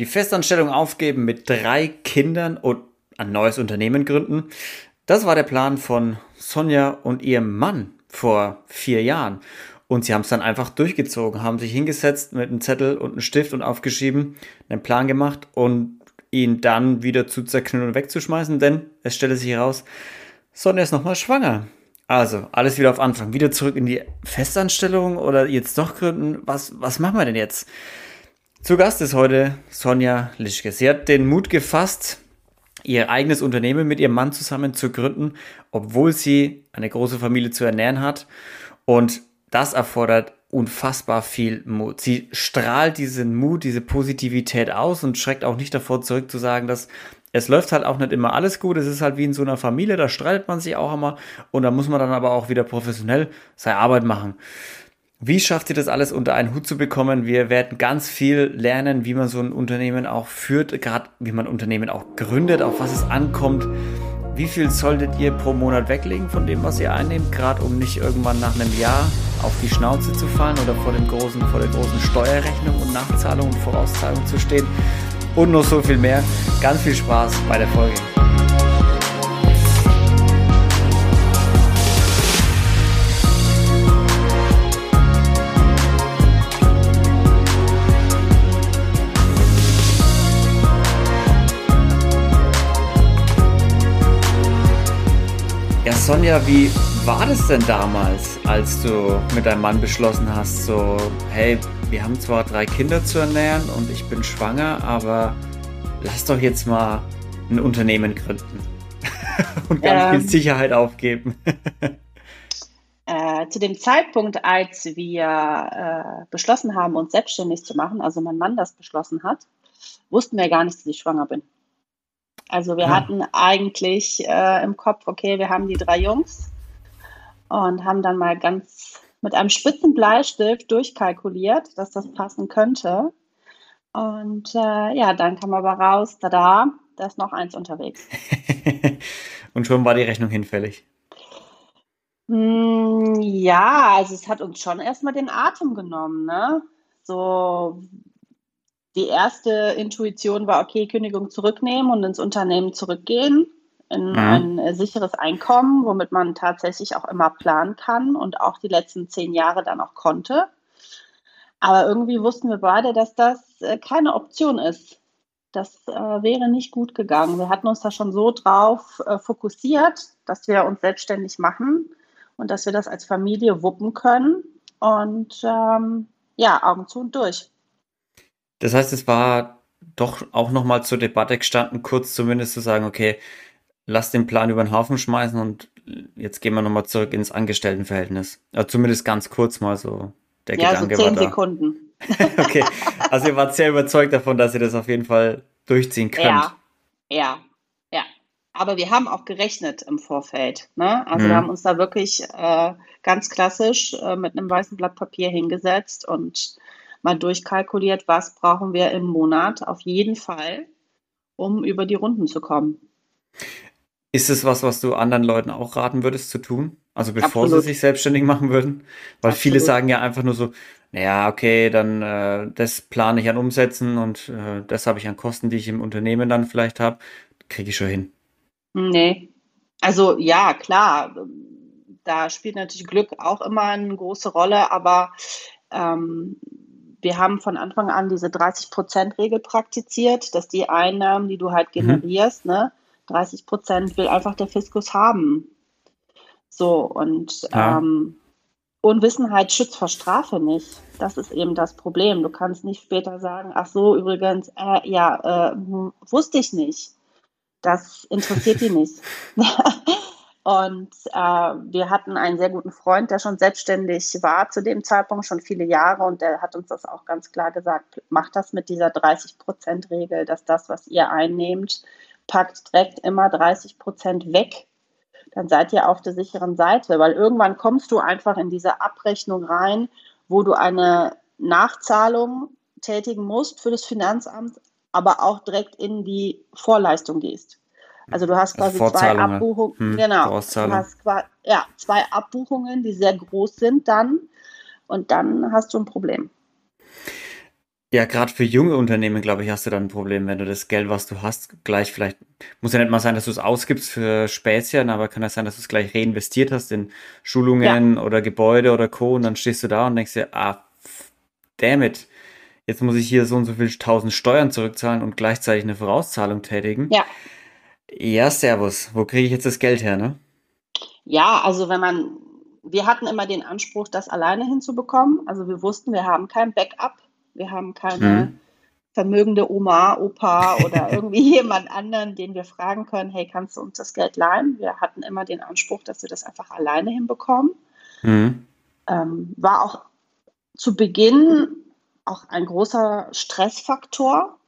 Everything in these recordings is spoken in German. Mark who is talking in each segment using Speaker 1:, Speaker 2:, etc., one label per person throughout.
Speaker 1: die Festanstellung aufgeben mit drei Kindern und ein neues Unternehmen gründen. Das war der Plan von Sonja und ihrem Mann vor vier Jahren. Und sie haben es dann einfach durchgezogen, haben sich hingesetzt mit einem Zettel und einem Stift und aufgeschrieben, einen Plan gemacht und ihn dann wieder zu zerknüllen und wegzuschmeißen, denn es stellte sich heraus, Sonja ist nochmal schwanger. Also, alles wieder auf Anfang. Wieder zurück in die Festanstellung oder jetzt doch gründen. Was, was machen wir denn jetzt? Zu Gast ist heute Sonja Lischke. Sie hat den Mut gefasst, ihr eigenes Unternehmen mit ihrem Mann zusammen zu gründen, obwohl sie eine große Familie zu ernähren hat. Und das erfordert unfassbar viel Mut. Sie strahlt diesen Mut, diese Positivität aus und schreckt auch nicht davor zurück zu sagen, dass es läuft halt auch nicht immer alles gut. Es ist halt wie in so einer Familie, da streitet man sich auch immer und da muss man dann aber auch wieder professionell seine Arbeit machen. Wie schafft ihr das alles unter einen Hut zu bekommen? Wir werden ganz viel lernen, wie man so ein Unternehmen auch führt, gerade wie man Unternehmen auch gründet, auf was es ankommt. Wie viel solltet ihr pro Monat weglegen von dem, was ihr einnehmt, gerade um nicht irgendwann nach einem Jahr auf die Schnauze zu fallen oder vor, dem großen, vor der großen Steuerrechnung und Nachzahlung und Vorauszahlung zu stehen? Und noch so viel mehr. Ganz viel Spaß bei der Folge. Sonja, wie war das denn damals, als du mit deinem Mann beschlossen hast, so, hey, wir haben zwar drei Kinder zu ernähren und ich bin schwanger, aber lass doch jetzt mal ein Unternehmen gründen und ganz ähm, viel Sicherheit aufgeben.
Speaker 2: äh, zu dem Zeitpunkt, als wir äh, beschlossen haben, uns selbstständig zu machen, also mein Mann das beschlossen hat, wussten wir gar nicht, dass ich schwanger bin. Also wir ja. hatten eigentlich äh, im Kopf, okay, wir haben die drei Jungs und haben dann mal ganz mit einem spitzen Bleistift durchkalkuliert, dass das passen könnte. Und äh, ja, dann kam aber raus, da da, da ist noch eins unterwegs.
Speaker 1: und schon war die Rechnung hinfällig.
Speaker 2: Mm, ja, also es hat uns schon erstmal den Atem genommen, ne? So, die erste Intuition war, okay, Kündigung zurücknehmen und ins Unternehmen zurückgehen, in mhm. ein äh, sicheres Einkommen, womit man tatsächlich auch immer planen kann und auch die letzten zehn Jahre dann auch konnte. Aber irgendwie wussten wir beide, dass das äh, keine Option ist. Das äh, wäre nicht gut gegangen. Wir hatten uns da schon so drauf äh, fokussiert, dass wir uns selbstständig machen und dass wir das als Familie wuppen können. Und ähm, ja, Augen zu und durch.
Speaker 1: Das heißt, es war doch auch nochmal zur Debatte gestanden, kurz zumindest zu sagen, okay, lass den Plan über den Haufen schmeißen und jetzt gehen wir nochmal zurück ins Angestelltenverhältnis. Ja, zumindest ganz kurz mal so
Speaker 2: der ja, Gedanke so zehn war da. Sekunden.
Speaker 1: okay, also ihr wart sehr überzeugt davon, dass ihr das auf jeden Fall durchziehen könnt.
Speaker 2: Ja, ja, ja. Aber wir haben auch gerechnet im Vorfeld. Ne? Also hm. wir haben uns da wirklich äh, ganz klassisch äh, mit einem weißen Blatt Papier hingesetzt und mal durchkalkuliert, was brauchen wir im Monat auf jeden Fall, um über die Runden zu kommen.
Speaker 1: Ist es was, was du anderen Leuten auch raten würdest zu tun? Also bevor Absolut. sie sich selbstständig machen würden? Weil Absolut. viele sagen ja einfach nur so, naja, okay, dann äh, das plane ich an Umsätzen und äh, das habe ich an Kosten, die ich im Unternehmen dann vielleicht habe, kriege ich schon hin.
Speaker 2: Nee. Also ja, klar, da spielt natürlich Glück auch immer eine große Rolle, aber ähm, wir haben von Anfang an diese 30-Prozent-Regel praktiziert, dass die Einnahmen, die du halt mhm. generierst, mhm. ne, 30 Prozent will einfach der Fiskus haben. So, und ja. ähm, Unwissenheit schützt vor Strafe nicht. Das ist eben das Problem. Du kannst nicht später sagen, ach so, übrigens, äh, ja, äh, wusste ich nicht. Das interessiert die nicht. Und äh, wir hatten einen sehr guten Freund, der schon selbstständig war zu dem Zeitpunkt, schon viele Jahre. Und der hat uns das auch ganz klar gesagt, macht das mit dieser 30-Prozent-Regel, dass das, was ihr einnehmt, packt direkt immer 30 Prozent weg. Dann seid ihr auf der sicheren Seite, weil irgendwann kommst du einfach in diese Abrechnung rein, wo du eine Nachzahlung tätigen musst für das Finanzamt, aber auch direkt in die Vorleistung gehst. Also du hast quasi also zwei Abbuchungen, hm, genau. Du hast ja, zwei Abbuchungen, die sehr groß sind dann und dann hast du ein Problem.
Speaker 1: Ja, gerade für junge Unternehmen, glaube ich, hast du dann ein Problem, wenn du das Geld, was du hast, gleich vielleicht, muss ja nicht mal sein, dass du es ausgibst für Späßchen, aber kann ja sein, dass du es gleich reinvestiert hast in Schulungen
Speaker 2: Ja,
Speaker 1: oder Gebäude oder Co. Und dann stehst du da und denkst dir, ah, damn it, jetzt muss ich hier so und so viel tausend Steuern zurückzahlen und gleichzeitig eine Vorauszahlung tätigen.
Speaker 2: ja.
Speaker 1: Ja, Servus, wo kriege ich jetzt das Geld her, ne?
Speaker 2: Ja, also wenn man, wir hatten immer den Anspruch, das alleine hinzubekommen. Also wir wussten, wir haben kein Backup, wir haben keine
Speaker 1: Hm.
Speaker 2: vermögende Oma, Opa oder irgendwie jemand anderen, den wir fragen können, hey, kannst du uns das Geld leihen? Wir hatten immer den Anspruch, dass wir das einfach alleine hinbekommen.
Speaker 1: Hm.
Speaker 2: Ähm, war auch zu Beginn auch ein großer Stressfaktor,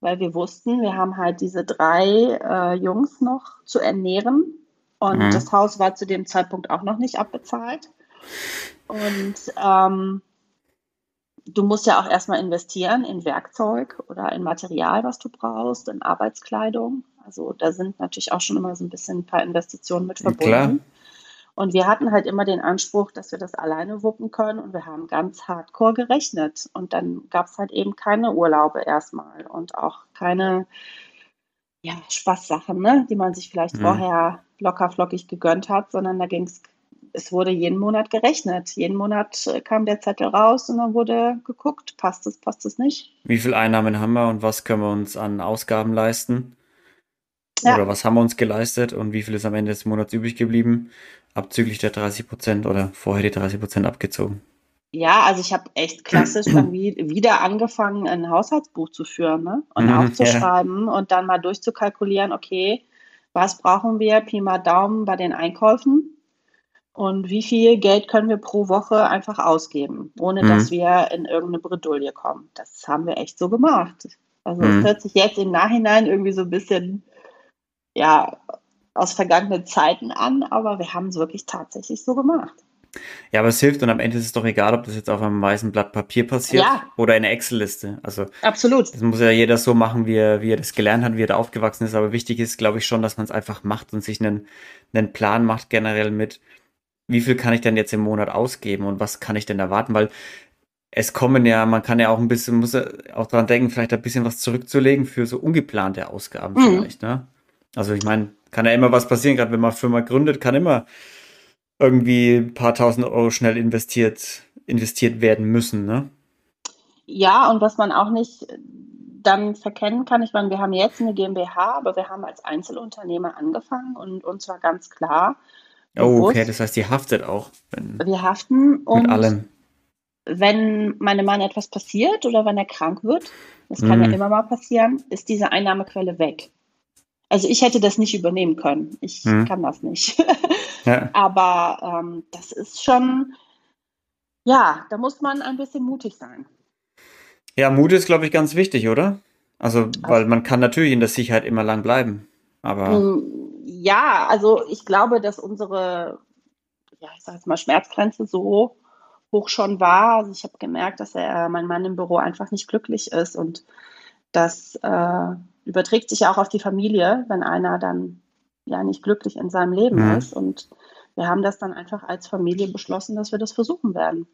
Speaker 2: weil wir wussten, wir haben halt diese drei äh, Jungs noch zu ernähren und
Speaker 1: Hm.
Speaker 2: das Haus war zu dem Zeitpunkt auch noch nicht abbezahlt. Und ähm, du musst ja auch erstmal investieren in Werkzeug oder in Material, was du brauchst, in Arbeitskleidung. Also da sind natürlich auch schon immer so ein bisschen ein paar Investitionen mit
Speaker 1: Klar.
Speaker 2: Und wir hatten halt immer den Anspruch, dass wir das alleine wuppen können und wir haben ganz hardcore gerechnet. Und dann gab es halt eben keine Urlaube erstmal und auch keine ja, Spaßsachen, ne, die man sich vielleicht
Speaker 1: Hm.
Speaker 2: vorher locker flockig gegönnt hat, sondern da ging es, es wurde jeden Monat gerechnet. Jeden Monat äh, kam der Zettel raus und dann wurde geguckt, passt es, passt es nicht.
Speaker 1: Wie viel Einnahmen haben wir und was können wir uns an Ausgaben leisten?
Speaker 2: Ja,
Speaker 1: Oder was haben wir uns geleistet und wie viel ist am Ende des Monats übrig geblieben? Abzüglich der 30 Prozent oder vorher die 30 Prozent abgezogen.
Speaker 2: ja, also ich habe echt klassisch dann wie, wieder angefangen, ein Haushaltsbuch zu führen, ne? Und
Speaker 1: Mhm, ja.
Speaker 2: aufzuschreiben und dann mal durchzukalkulieren, okay, was brauchen wir, Pi mal Daumen bei den Einkäufen und wie viel Geld können wir pro Woche einfach ausgeben, ohne dass
Speaker 1: Mhm.
Speaker 2: wir in irgendeine Bredouille kommen. Das haben wir echt so gemacht. Also es
Speaker 1: Mhm.
Speaker 2: hört sich jetzt im Nachhinein irgendwie so ein bisschen, ja, aus vergangenen Zeiten an, aber wir haben es wirklich tatsächlich so gemacht.
Speaker 1: Ja, aber es hilft und am Ende ist es doch egal, ob das jetzt auf einem weißen Blatt Papier passiert
Speaker 2: Ja,
Speaker 1: oder in einer Excel-Liste. Also
Speaker 2: absolut.
Speaker 1: das muss ja jeder so machen, wie er, wie er das gelernt hat, wie er da aufgewachsen ist. Aber wichtig ist, glaube ich, schon, dass man es einfach macht und sich einen, einen Plan macht generell mit, wie viel kann ich denn jetzt im Monat ausgeben und was kann ich denn erwarten? Weil es kommen ja, man kann ja auch ein bisschen, muss ja auch dran denken, vielleicht ein bisschen was zurückzulegen für so ungeplante Ausgaben
Speaker 2: Mhm.
Speaker 1: vielleicht, ne? Also ich meine, kann ja immer was passieren, gerade wenn man Firma gründet, kann immer irgendwie ein paar tausend Euro schnell investiert, investiert werden müssen, ne?
Speaker 2: Ja, und was man auch nicht äh, dann verkennen kann, ich meine, wir haben jetzt eine GmbH, aber wir haben als Einzelunternehmer angefangen und uns war ganz klar
Speaker 1: Oh, okay, das heißt, die haftet auch, wenn,
Speaker 2: wir haften
Speaker 1: mit
Speaker 2: und
Speaker 1: allem.
Speaker 2: wenn meinem Mann etwas passiert oder wenn er krank wird, das kann ja
Speaker 1: Mhm.
Speaker 2: immer mal passieren, ist diese Einnahmequelle weg. Also ich hätte das nicht übernehmen können. Ich
Speaker 1: Mhm.
Speaker 2: kann das nicht.
Speaker 1: Ja.
Speaker 2: Aber ähm, das ist schon, ja, da muss man ein bisschen mutig sein.
Speaker 1: Ja, Mut ist, glaube ich, ganz wichtig, oder? Also, weil man kann natürlich in der Sicherheit immer lang bleiben, aber
Speaker 2: Mm, Ja, also ich glaube, dass unsere, ja, ich sage jetzt mal, Schmerzgrenze so hoch schon war. Also ich habe gemerkt, dass er, mein Mann im Büro einfach nicht glücklich ist und das äh, überträgt sich ja auch auf die Familie, wenn einer dann ja nicht glücklich in seinem Leben
Speaker 1: mhm.
Speaker 2: ist. Und wir haben das dann einfach als Familie beschlossen, dass wir das versuchen werden.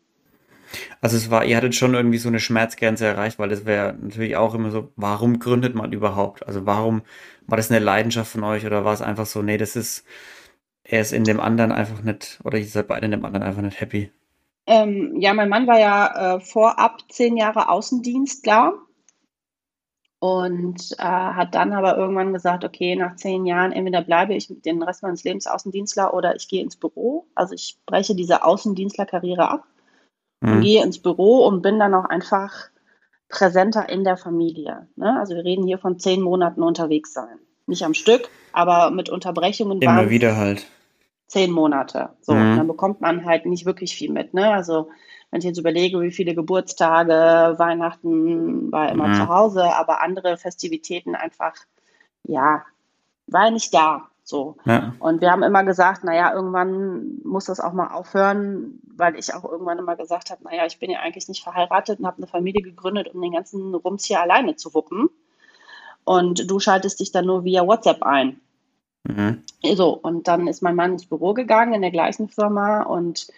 Speaker 1: Also es war, ihr hattet schon irgendwie so eine Schmerzgrenze erreicht, weil das wäre natürlich auch immer so, warum gründet man überhaupt? Also warum war das eine Leidenschaft von euch oder war es einfach so, nee, das ist, er ist in dem anderen einfach nicht, oder ihr seid beide in dem anderen einfach nicht happy.
Speaker 2: Ähm, ja, mein Mann war ja äh, vorab zehn Jahre Außendienstler und äh, hat dann aber irgendwann gesagt, okay, nach zehn Jahren entweder bleibe ich den Rest meines Lebens Außendienstler oder ich gehe ins Büro. Also ich breche diese Außendienstlerkarriere ab und
Speaker 1: Mhm.
Speaker 2: gehe ins Büro und bin dann auch einfach präsenter in der Familie. Ne? Also wir reden hier von zehn Monaten unterwegs sein. Nicht am Stück, aber mit Unterbrechungen
Speaker 1: Immer wieder halt.
Speaker 2: zehn Monate. So, und dann
Speaker 1: Mhm.
Speaker 2: bekommt man halt nicht wirklich viel mit. Ne? Also wenn ich jetzt überlege, wie viele Geburtstage, Weihnachten war immer zu
Speaker 1: Mhm.
Speaker 2: Hause, aber andere Festivitäten einfach, ja, war nicht da. So.
Speaker 1: Ja.
Speaker 2: Und wir haben immer gesagt, naja, irgendwann muss das auch mal aufhören, weil ich auch irgendwann immer gesagt habe, naja, ich bin ja eigentlich nicht verheiratet und habe eine Familie gegründet, um den ganzen Rums hier alleine zu wuppen. Und du schaltest dich dann nur via WhatsApp ein.
Speaker 1: Mhm.
Speaker 2: So, und dann ist mein Mann ins Büro gegangen in der gleichen Firma und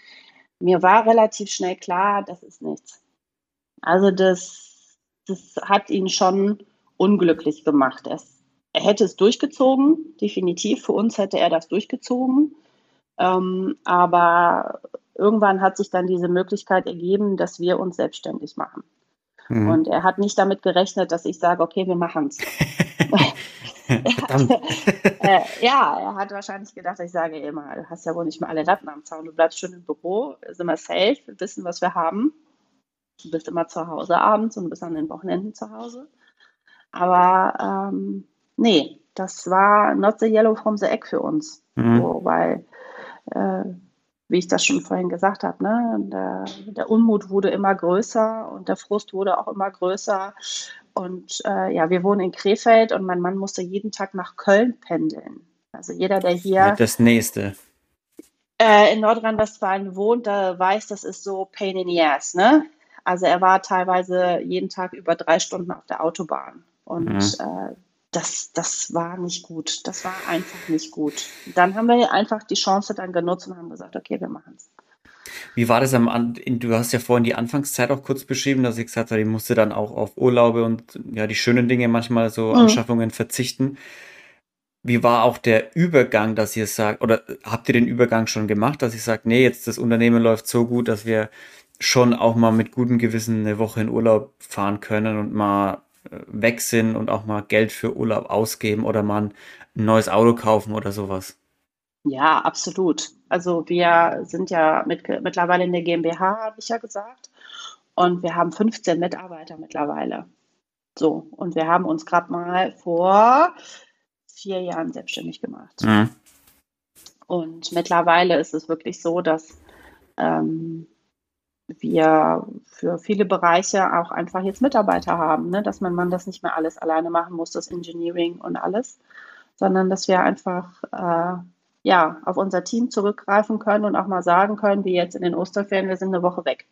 Speaker 2: mir war relativ schnell klar, das ist nichts. Also das, das hat ihn schon unglücklich gemacht. Er, er hätte es durchgezogen, definitiv. Für uns hätte er das durchgezogen. Ähm, aber irgendwann hat sich dann diese Möglichkeit ergeben, dass wir uns selbstständig machen. Mhm. Und er hat nicht damit gerechnet, dass ich sage, okay, wir machen es. äh, ja, er hat wahrscheinlich gedacht, ich sage immer, du hast ja wohl nicht mal alle Latten am Zaun, du bleibst schon im Büro, sind wir safe, wir wissen, was wir haben. Du bist immer zu Hause abends und bist an den Wochenenden zu Hause. Aber ähm, nee, das war not the yellow from the egg für uns. Mhm. So, weil, äh, wie ich das schon vorhin gesagt habe, ne, der, der, Unmut wurde immer größer und der Frust wurde auch immer größer. Und äh, ja, wir wohnen in Krefeld und mein Mann musste jeden Tag nach Köln pendeln. Also jeder, der hier.
Speaker 1: Das nächste.
Speaker 2: Äh, in Nordrhein-Westfalen wohnt, da weiß, das ist so Pain in the Ass, ne? Also er war teilweise jeden Tag über drei Stunden auf der Autobahn. Und mhm. äh, das, das war nicht gut. Das war einfach nicht gut. Dann haben wir einfach die Chance dann genutzt und haben gesagt, okay, wir machen es.
Speaker 1: Wie war das am Anfang? Du hast ja vorhin die Anfangszeit auch kurz beschrieben, dass ich gesagt habe, ich musste dann auch auf Urlaube und ja, die schönen Dinge manchmal so mhm. Anschaffungen verzichten. Wie war auch der Übergang, dass ihr sagt, oder habt ihr den Übergang schon gemacht, dass ich sage, nee, jetzt das Unternehmen läuft so gut, dass wir schon auch mal mit gutem Gewissen eine Woche in Urlaub fahren können und mal äh, weg sind und auch mal Geld für Urlaub ausgeben oder mal ein neues Auto kaufen oder sowas?
Speaker 2: Ja, absolut. Also wir sind ja mit, mittlerweile in der GmbH, habe ich ja gesagt. Und wir haben 15 Mitarbeiter mittlerweile. So, und wir haben uns gerade mal vor vier Jahren selbstständig gemacht. Mhm. Und mittlerweile ist es wirklich so, dass ähm, wir für viele Bereiche auch einfach jetzt Mitarbeiter haben, ne? dass man, man das nicht mehr alles alleine machen muss, das Engineering und alles, sondern dass wir einfach äh, ja, auf unser Team zurückgreifen können und auch mal sagen können, wie jetzt in den Osterferien, wir sind eine Woche weg.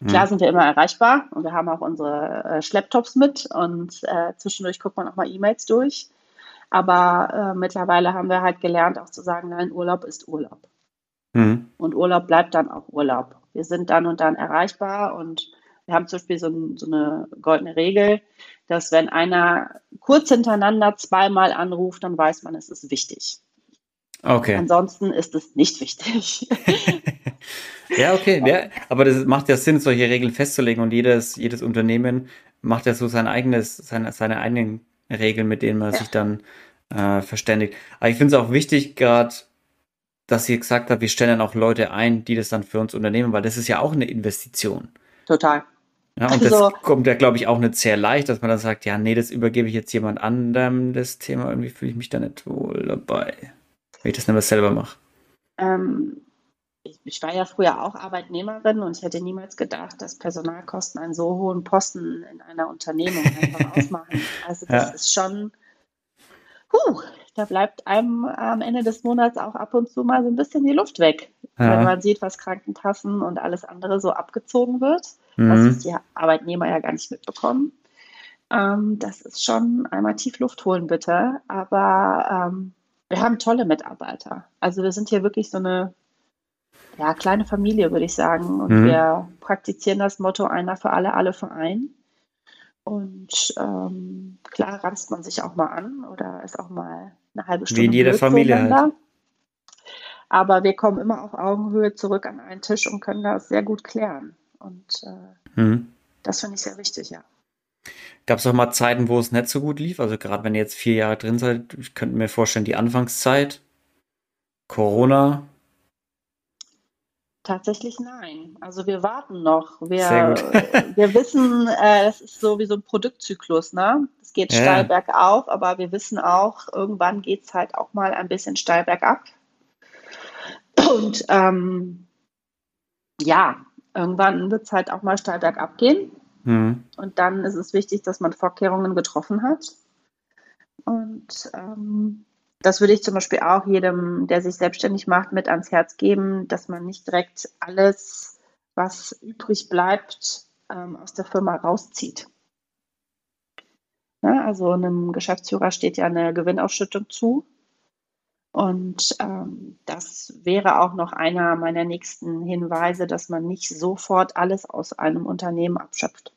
Speaker 2: Mhm. Klar sind wir immer erreichbar und wir haben auch unsere äh, Schlepptops mit und äh, zwischendurch guckt man auch mal E-Mails durch. Aber äh, mittlerweile haben wir halt gelernt, auch zu sagen, nein, Urlaub ist Urlaub. Mhm. Und Urlaub bleibt dann auch Urlaub. Wir sind dann und dann erreichbar und wir haben zum Beispiel so, ein, so eine goldene Regel, dass wenn einer kurz hintereinander zweimal anruft, dann weiß man, es ist wichtig.
Speaker 1: Okay.
Speaker 2: Ansonsten ist es nicht wichtig.
Speaker 1: ja, okay. Ja, aber das macht ja Sinn, solche Regeln festzulegen und jedes, jedes Unternehmen macht ja so sein eigenes, seine, seine eigenen Regeln, mit denen man ja. sich dann äh, verständigt. Aber ich finde es auch wichtig, gerade, dass ihr gesagt habt, wir stellen auch Leute ein, die das dann für uns unternehmen, weil das ist ja auch eine Investition.
Speaker 2: Total.
Speaker 1: Ja, und also, das kommt ja, glaube ich, auch nicht sehr leicht, dass man dann sagt, ja, nee, das übergebe ich jetzt jemand anderem, das Thema, irgendwie fühle ich mich da nicht wohl dabei wenn ich das nicht mehr selber mache?
Speaker 2: Ähm, ich, ich, war ja früher auch Arbeitnehmerin und ich hätte niemals gedacht, dass Personalkosten einen so hohen Posten in einer Unternehmung einfach ausmachen. Also das ja. ist schon, huh, da bleibt einem am Ende des Monats auch ab und zu mal so ein bisschen die Luft weg, ja. wenn man sieht, was Krankenkassen und alles andere so abgezogen wird, mhm. was die Arbeitnehmer ja gar nicht mitbekommen. Ähm, das ist schon einmal tief Luft holen, bitte. Aber ähm, wir haben tolle Mitarbeiter. Also wir sind hier wirklich so eine ja, kleine Familie, würde ich sagen. Und mhm. wir praktizieren das Motto einer für alle, alle für einen. Und ähm, klar ranzt man sich auch mal an oder ist auch mal eine halbe Stunde.
Speaker 1: Wie in jeder Familie halt.
Speaker 2: Aber wir kommen immer auf Augenhöhe zurück an einen Tisch und können das sehr gut klären. Und äh, mhm. das finde ich sehr wichtig, ja.
Speaker 1: Gab es auch mal Zeiten, wo es nicht so gut lief? Also gerade wenn ihr jetzt vier Jahre drin seid, ich könnte mir vorstellen, die Anfangszeit, Corona.
Speaker 2: Tatsächlich nein. Also wir warten noch. Wir, wir wissen, äh, es ist so wie so ein Produktzyklus. Ne? Es geht ja. steil bergauf, aber wir wissen auch, irgendwann geht es halt auch mal ein bisschen steil bergab. Und ähm, ja, irgendwann wird es halt auch mal steil bergab gehen. Mhm. Und dann ist es wichtig, dass man Vorkehrungen getroffen hat. Und ähm, das würde ich zum Beispiel auch jedem, der sich selbstständig macht, mit ans Herz geben, dass man nicht direkt alles, was übrig bleibt, ähm, aus der Firma rauszieht. Ja, also einem Geschäftsführer steht ja eine Gewinnausschüttung zu. Und ähm, das wäre auch noch einer meiner nächsten Hinweise, dass man nicht sofort alles aus einem Unternehmen abschöpft.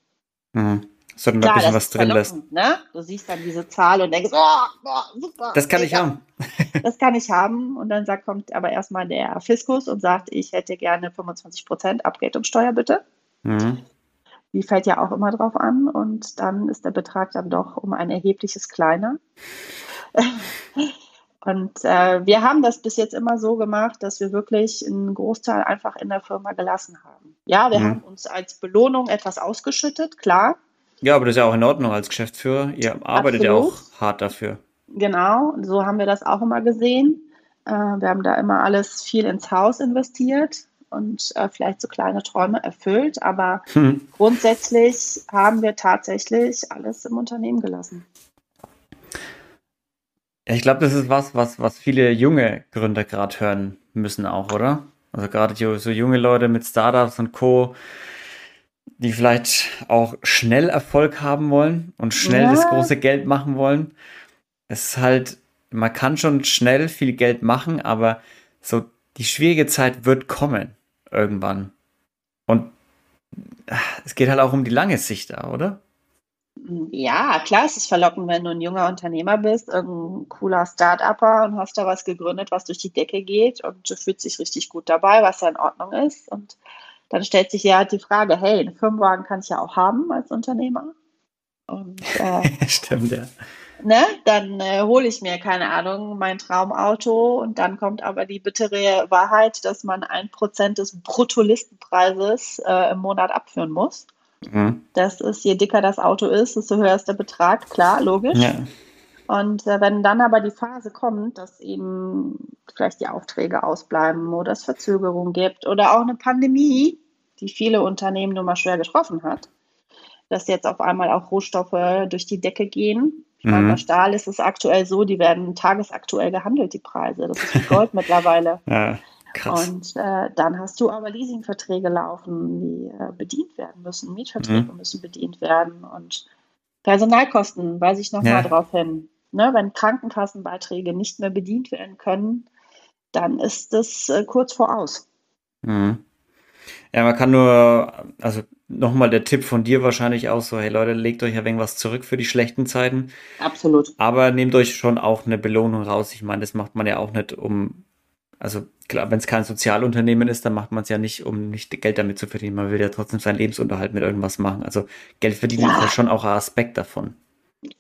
Speaker 1: Mhm. Mal ein bisschen was drin lassen.
Speaker 2: Ne? Du siehst dann diese Zahl und denkst, oh,
Speaker 1: oh super. Das kann ich haben.
Speaker 2: Das kann ich haben. Und dann sagt, kommt aber erstmal der Fiskus und sagt, ich hätte gerne 25 Prozent Abgeltungssteuer, bitte. Mhm. Die fällt ja auch immer drauf an. Und dann ist der Betrag dann doch um ein erhebliches kleiner. Und äh, wir haben das bis jetzt immer so gemacht, dass wir wirklich einen Großteil einfach in der Firma gelassen haben. Ja, wir mhm. haben uns als Belohnung etwas ausgeschüttet, klar.
Speaker 1: Ja, aber das ist ja auch in Ordnung als Geschäftsführer. Ihr arbeitet Absolut. ja auch hart dafür.
Speaker 2: Genau, so haben wir das auch immer gesehen. Äh, wir haben da immer alles viel ins Haus investiert und äh, vielleicht so kleine Träume erfüllt, aber hm. grundsätzlich haben wir tatsächlich alles im Unternehmen gelassen.
Speaker 1: Ich glaube, das ist was, was, was viele junge Gründer gerade hören müssen auch, oder? Also gerade so junge Leute mit Startups und Co die vielleicht auch schnell Erfolg haben wollen und schnell ja. das große Geld machen wollen. Es ist halt, man kann schon schnell viel Geld machen, aber so die schwierige Zeit wird kommen irgendwann. Und ah, es geht halt auch um die lange Sicht da, oder?
Speaker 2: Ja, klar, es ist verlockend, wenn du ein junger Unternehmer bist, irgendein cooler Start-Upper und hast da was gegründet, was durch die Decke geht und du fühlst dich richtig gut dabei, was ja in Ordnung ist. Und dann stellt sich ja halt die Frage, hey, einen Firmenwagen kann ich ja auch haben als Unternehmer.
Speaker 1: Und, äh, Stimmt, ja.
Speaker 2: Ne, dann äh, hole ich mir, keine Ahnung, mein Traumauto und dann kommt aber die bittere Wahrheit, dass man ein Prozent des Bruttolistenpreises äh, im Monat abführen muss. Mhm. Das ist, je dicker das Auto ist, desto höher ist der Betrag, klar, logisch. Ja. Und äh, wenn dann aber die Phase kommt, dass eben vielleicht die Aufträge ausbleiben oder es Verzögerungen gibt oder auch eine Pandemie, die viele Unternehmen nun mal schwer getroffen hat, dass jetzt auf einmal auch Rohstoffe durch die Decke gehen. Ich meine, mhm. bei Stahl ist es aktuell so, die werden tagesaktuell gehandelt, die Preise. Das ist wie Gold mittlerweile. Ja, krass. Und äh, dann hast du aber Leasingverträge laufen, die äh, bedient werden müssen. Mietverträge mhm. müssen bedient werden und Personalkosten, weise ich nochmal ja. drauf hin. Ne, wenn Krankenkassenbeiträge nicht mehr bedient werden können, dann ist das äh, kurz vor aus.
Speaker 1: Mhm. Ja, man kann nur, also nochmal der Tipp von dir wahrscheinlich auch so, hey Leute, legt euch ja was zurück für die schlechten Zeiten.
Speaker 2: Absolut.
Speaker 1: Aber nehmt euch schon auch eine Belohnung raus. Ich meine, das macht man ja auch nicht um, also klar, wenn es kein Sozialunternehmen ist, dann macht man es ja nicht, um nicht Geld damit zu verdienen. Man will ja trotzdem seinen Lebensunterhalt mit irgendwas machen. Also Geld verdienen ja. ist ja schon auch ein Aspekt davon.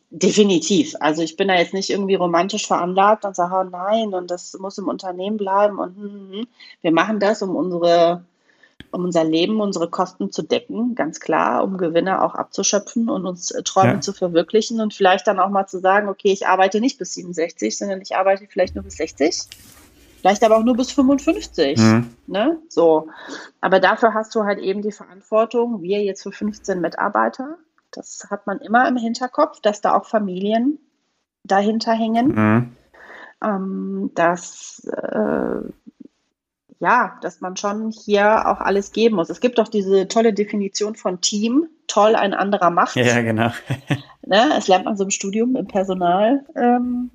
Speaker 2: Definitiv. Also ich bin da jetzt nicht irgendwie romantisch veranlagt und sage, oh nein, und das muss im Unternehmen bleiben und hm, hm, hm. wir machen das, um unsere, um unser Leben, unsere Kosten zu decken, ganz klar, um Gewinne auch abzuschöpfen und uns Träume ja. zu verwirklichen und vielleicht dann auch mal zu sagen, okay, ich arbeite nicht bis 67, sondern ich arbeite vielleicht nur bis 60. Vielleicht aber auch nur bis 55. Mhm. Ne? So. Aber dafür hast du halt eben die Verantwortung, wir jetzt für 15 Mitarbeiter, das hat man immer im Hinterkopf, dass da auch Familien dahinter hängen. Mhm. Ähm, dass, äh, ja, dass man schon hier auch alles geben muss. Es gibt doch diese tolle Definition von Team, toll ein anderer macht.
Speaker 1: Ja, genau.
Speaker 2: ne, das lernt man so im Studium, im Personal. Ähm,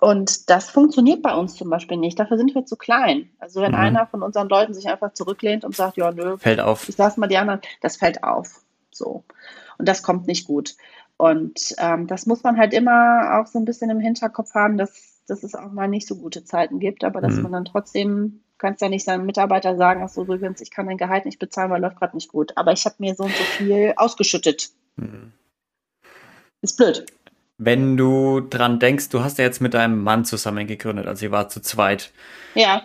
Speaker 2: und das funktioniert bei uns zum Beispiel nicht. Dafür sind wir zu klein. Also wenn mhm. einer von unseren Leuten sich einfach zurücklehnt und sagt, ja, nö,
Speaker 1: fällt auf.
Speaker 2: Ich lasse mal die anderen, das fällt auf. So. Und das kommt nicht gut. Und ähm, das muss man halt immer auch so ein bisschen im Hinterkopf haben, dass, dass es auch mal nicht so gute Zeiten gibt, aber dass mhm. man dann trotzdem, kannst ja nicht seinem Mitarbeiter sagen, ach so übrigens, ich kann dein Gehalt nicht bezahlen, weil läuft gerade nicht gut. Aber ich habe mir so und so viel ausgeschüttet. Mhm. Ist blöd.
Speaker 1: Wenn du dran denkst, du hast ja jetzt mit deinem Mann zusammen gegründet, also ihr war zu zweit.
Speaker 2: Ja.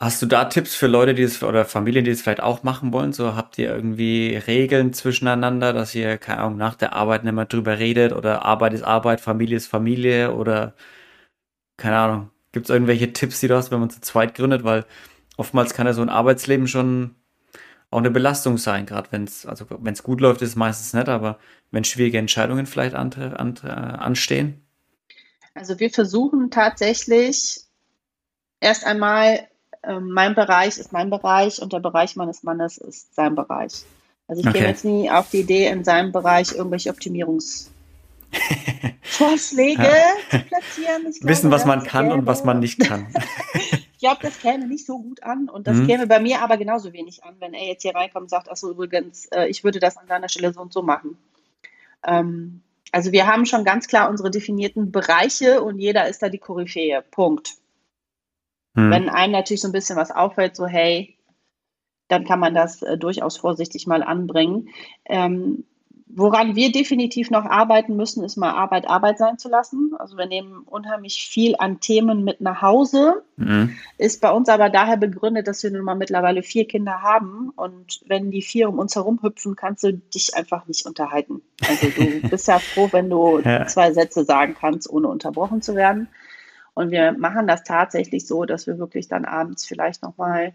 Speaker 1: Hast du da Tipps für Leute, die es oder Familien, die es vielleicht auch machen wollen? So habt ihr irgendwie Regeln zwischeneinander, dass ihr, keine Ahnung, nach der Arbeit nicht mehr drüber redet oder Arbeit ist Arbeit, Familie ist Familie oder keine Ahnung. Gibt es irgendwelche Tipps, die du hast, wenn man zu zweit gründet? Weil oftmals kann ja so ein Arbeitsleben schon auch eine Belastung sein, gerade wenn es, also wenn es gut läuft, ist es meistens nicht, aber wenn schwierige Entscheidungen vielleicht an, an, anstehen?
Speaker 2: Also wir versuchen tatsächlich erst einmal ähm, mein Bereich ist mein Bereich und der Bereich meines Mannes ist sein Bereich. Also ich okay. gehe jetzt nie auf die Idee, in seinem Bereich irgendwelche Optimierungsvorschläge zu platzieren.
Speaker 1: Glaube, Wissen, was man kann käme. und was man nicht kann.
Speaker 2: ich glaube, das käme nicht so gut an und das mhm. käme bei mir aber genauso wenig an, wenn er jetzt hier reinkommt und sagt, achso, übrigens, äh, ich würde das an deiner Stelle so und so machen. Ähm, also wir haben schon ganz klar unsere definierten Bereiche und jeder ist da die Koryphäe. Punkt. Hm. Wenn einem natürlich so ein bisschen was auffällt, so hey, dann kann man das äh, durchaus vorsichtig mal anbringen. Ähm, Woran wir definitiv noch arbeiten müssen, ist mal Arbeit Arbeit sein zu lassen. Also wir nehmen unheimlich viel an Themen mit nach Hause. Mhm. Ist bei uns aber daher begründet, dass wir nun mal mittlerweile vier Kinder haben. Und wenn die vier um uns herum hüpfen, kannst du dich einfach nicht unterhalten. Also du bist ja froh, wenn du ja. zwei Sätze sagen kannst, ohne unterbrochen zu werden. Und wir machen das tatsächlich so, dass wir wirklich dann abends vielleicht nochmal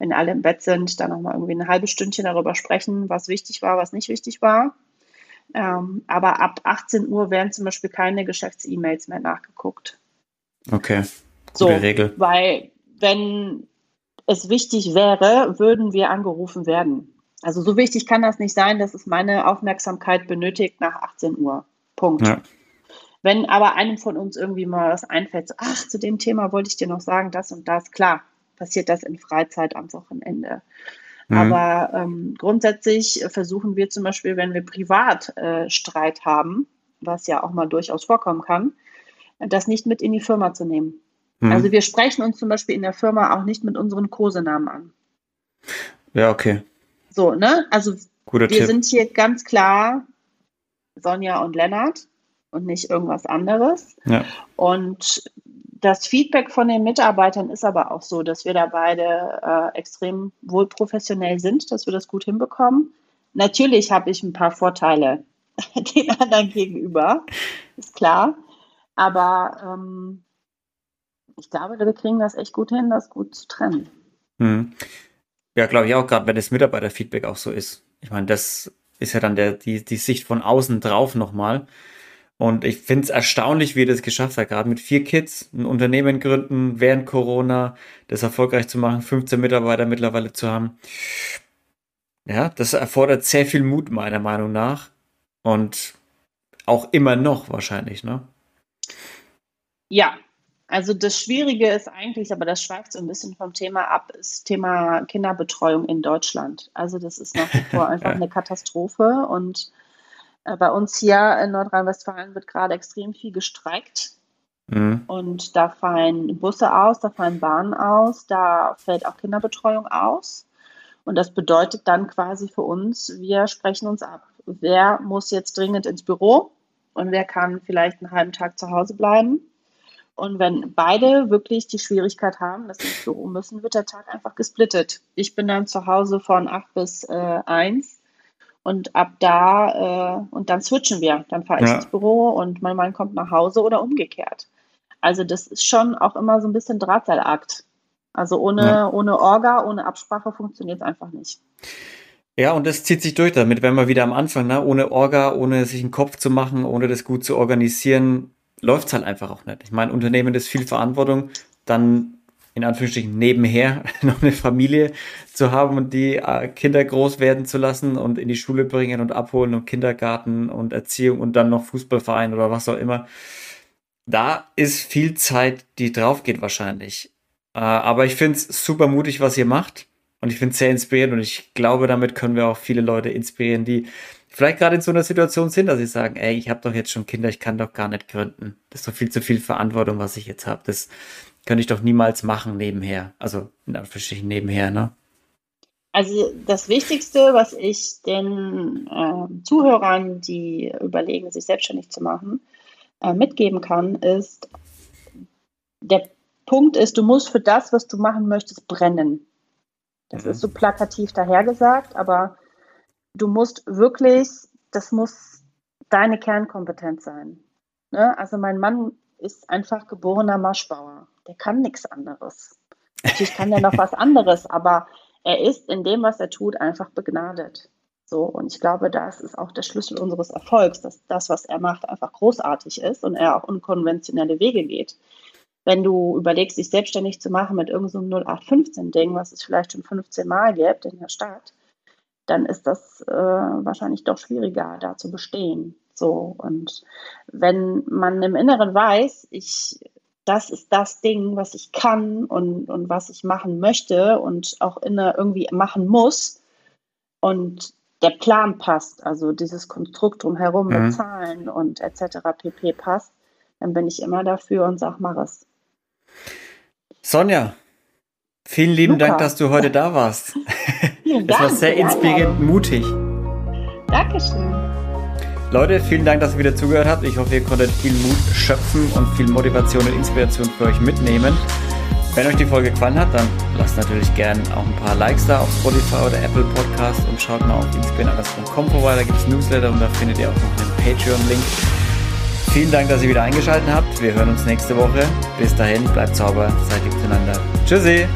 Speaker 2: wenn alle im Bett sind, dann nochmal irgendwie ein halbes Stündchen darüber sprechen, was wichtig war, was nicht wichtig war. Ähm, aber ab 18 Uhr werden zum Beispiel keine Geschäfts-E-Mails mehr nachgeguckt.
Speaker 1: Okay, gute
Speaker 2: so, Regel. Weil wenn es wichtig wäre, würden wir angerufen werden. Also so wichtig kann das nicht sein, dass es meine Aufmerksamkeit benötigt nach 18 Uhr. Punkt. Ja. Wenn aber einem von uns irgendwie mal was einfällt, so, ach, zu dem Thema wollte ich dir noch sagen, das und das, klar, passiert das in Freizeit am Wochenende. Mhm. Aber ähm, grundsätzlich versuchen wir zum Beispiel, wenn wir privat äh, Streit haben, was ja auch mal durchaus vorkommen kann, das nicht mit in die Firma zu nehmen. Mhm. Also wir sprechen uns zum Beispiel in der Firma auch nicht mit unseren Kosenamen an.
Speaker 1: Ja, okay.
Speaker 2: So, ne? Also Guter wir Tipp. sind hier ganz klar Sonja und Lennart und nicht irgendwas anderes. Ja. Und das Feedback von den Mitarbeitern ist aber auch so, dass wir da beide äh, extrem wohl professionell sind, dass wir das gut hinbekommen. Natürlich habe ich ein paar Vorteile den anderen gegenüber, ist klar. Aber ähm, ich glaube, wir kriegen das echt gut hin, das gut zu trennen.
Speaker 1: Hm. Ja, glaube ich auch, gerade wenn das Mitarbeiterfeedback auch so ist. Ich meine, das ist ja dann der, die, die Sicht von außen drauf nochmal. Und ich finde es erstaunlich, wie er das geschafft hat, gerade mit vier Kids ein Unternehmen gründen, während Corona, das erfolgreich zu machen, 15 Mitarbeiter mittlerweile zu haben. Ja, das erfordert sehr viel Mut, meiner Meinung nach. Und auch immer noch wahrscheinlich, ne?
Speaker 2: Ja, also das Schwierige ist eigentlich, aber das schweift so ein bisschen vom Thema ab, ist Thema Kinderbetreuung in Deutschland. Also das ist nach wie vor einfach eine Katastrophe und bei uns hier in Nordrhein-Westfalen wird gerade extrem viel gestreikt. Mhm. Und da fallen Busse aus, da fallen Bahnen aus, da fällt auch Kinderbetreuung aus. Und das bedeutet dann quasi für uns, wir sprechen uns ab. Wer muss jetzt dringend ins Büro und wer kann vielleicht einen halben Tag zu Hause bleiben? Und wenn beide wirklich die Schwierigkeit haben, dass sie ins Büro müssen, wird der Tag einfach gesplittet. Ich bin dann zu Hause von 8 bis äh, 1 und ab da, äh, und dann switchen wir. Dann fahre ich ja. ins Büro und mein Mann kommt nach Hause oder umgekehrt. Also das ist schon auch immer so ein bisschen Drahtseilakt. Also ohne, ja. ohne Orga, ohne Absprache funktioniert es einfach nicht.
Speaker 1: Ja, und das zieht sich durch damit, wenn wir wieder am Anfang, ne, ohne Orga, ohne sich einen Kopf zu machen, ohne das gut zu organisieren, läuft es halt einfach auch nicht. Ich meine, Unternehmen ist viel Verantwortung, dann in Anführungsstrichen nebenher noch eine Familie zu haben und die äh, Kinder groß werden zu lassen und in die Schule bringen und abholen und Kindergarten und Erziehung und dann noch Fußballverein oder was auch immer. Da ist viel Zeit, die drauf geht wahrscheinlich. Äh, aber ich finde es super mutig, was ihr macht. Und ich finde es sehr inspirierend und ich glaube, damit können wir auch viele Leute inspirieren, die vielleicht gerade in so einer Situation sind, dass sie sagen, ey, ich habe doch jetzt schon Kinder, ich kann doch gar nicht gründen. Das ist doch viel zu viel Verantwortung, was ich jetzt habe. Das könnte ich doch niemals machen nebenher. Also in Anführungsstrichen nebenher, ne?
Speaker 2: Also das Wichtigste, was ich den äh, Zuhörern, die überlegen, sich selbstständig zu machen, äh, mitgeben kann, ist, der Punkt ist, du musst für das, was du machen möchtest, brennen. Das mhm. ist so plakativ dahergesagt, aber du musst wirklich, das muss deine Kernkompetenz sein. Ne? Also mein Mann ist einfach geborener Maschbauer der kann nichts anderes. Natürlich kann er noch was anderes, aber er ist in dem, was er tut, einfach begnadet. So, und ich glaube, das ist auch der Schlüssel unseres Erfolgs, dass das, was er macht, einfach großartig ist und er auch unkonventionelle Wege geht. Wenn du überlegst, dich selbstständig zu machen mit irgendeinem so 0815-Ding, was es vielleicht schon 15 Mal gibt in der Stadt, dann ist das äh, wahrscheinlich doch schwieriger, da zu bestehen. So, und wenn man im Inneren weiß, ich das ist das Ding, was ich kann und, und was ich machen möchte und auch inne irgendwie machen muss. Und der Plan passt, also dieses Konstrukt drumherum mhm. mit Zahlen und etc. pp. passt, dann bin ich immer dafür und sag, mach es.
Speaker 1: Sonja, vielen lieben Luca. Dank, dass du heute da warst. Vielen das war sehr inspirierend, mutig.
Speaker 2: Dankeschön.
Speaker 1: Leute, vielen Dank, dass ihr wieder zugehört habt. Ich hoffe, ihr konntet viel Mut schöpfen und viel Motivation und Inspiration für euch mitnehmen. Wenn euch die Folge gefallen hat, dann lasst natürlich gerne auch ein paar Likes da auf Spotify oder Apple Podcast und schaut mal auf inspirationalers.com vorbei. Da gibt es Newsletter und da findet ihr auch noch einen Patreon-Link. Vielen Dank, dass ihr wieder eingeschaltet habt. Wir hören uns nächste Woche. Bis dahin, bleibt sauber, seid lieb zueinander. Tschüssi!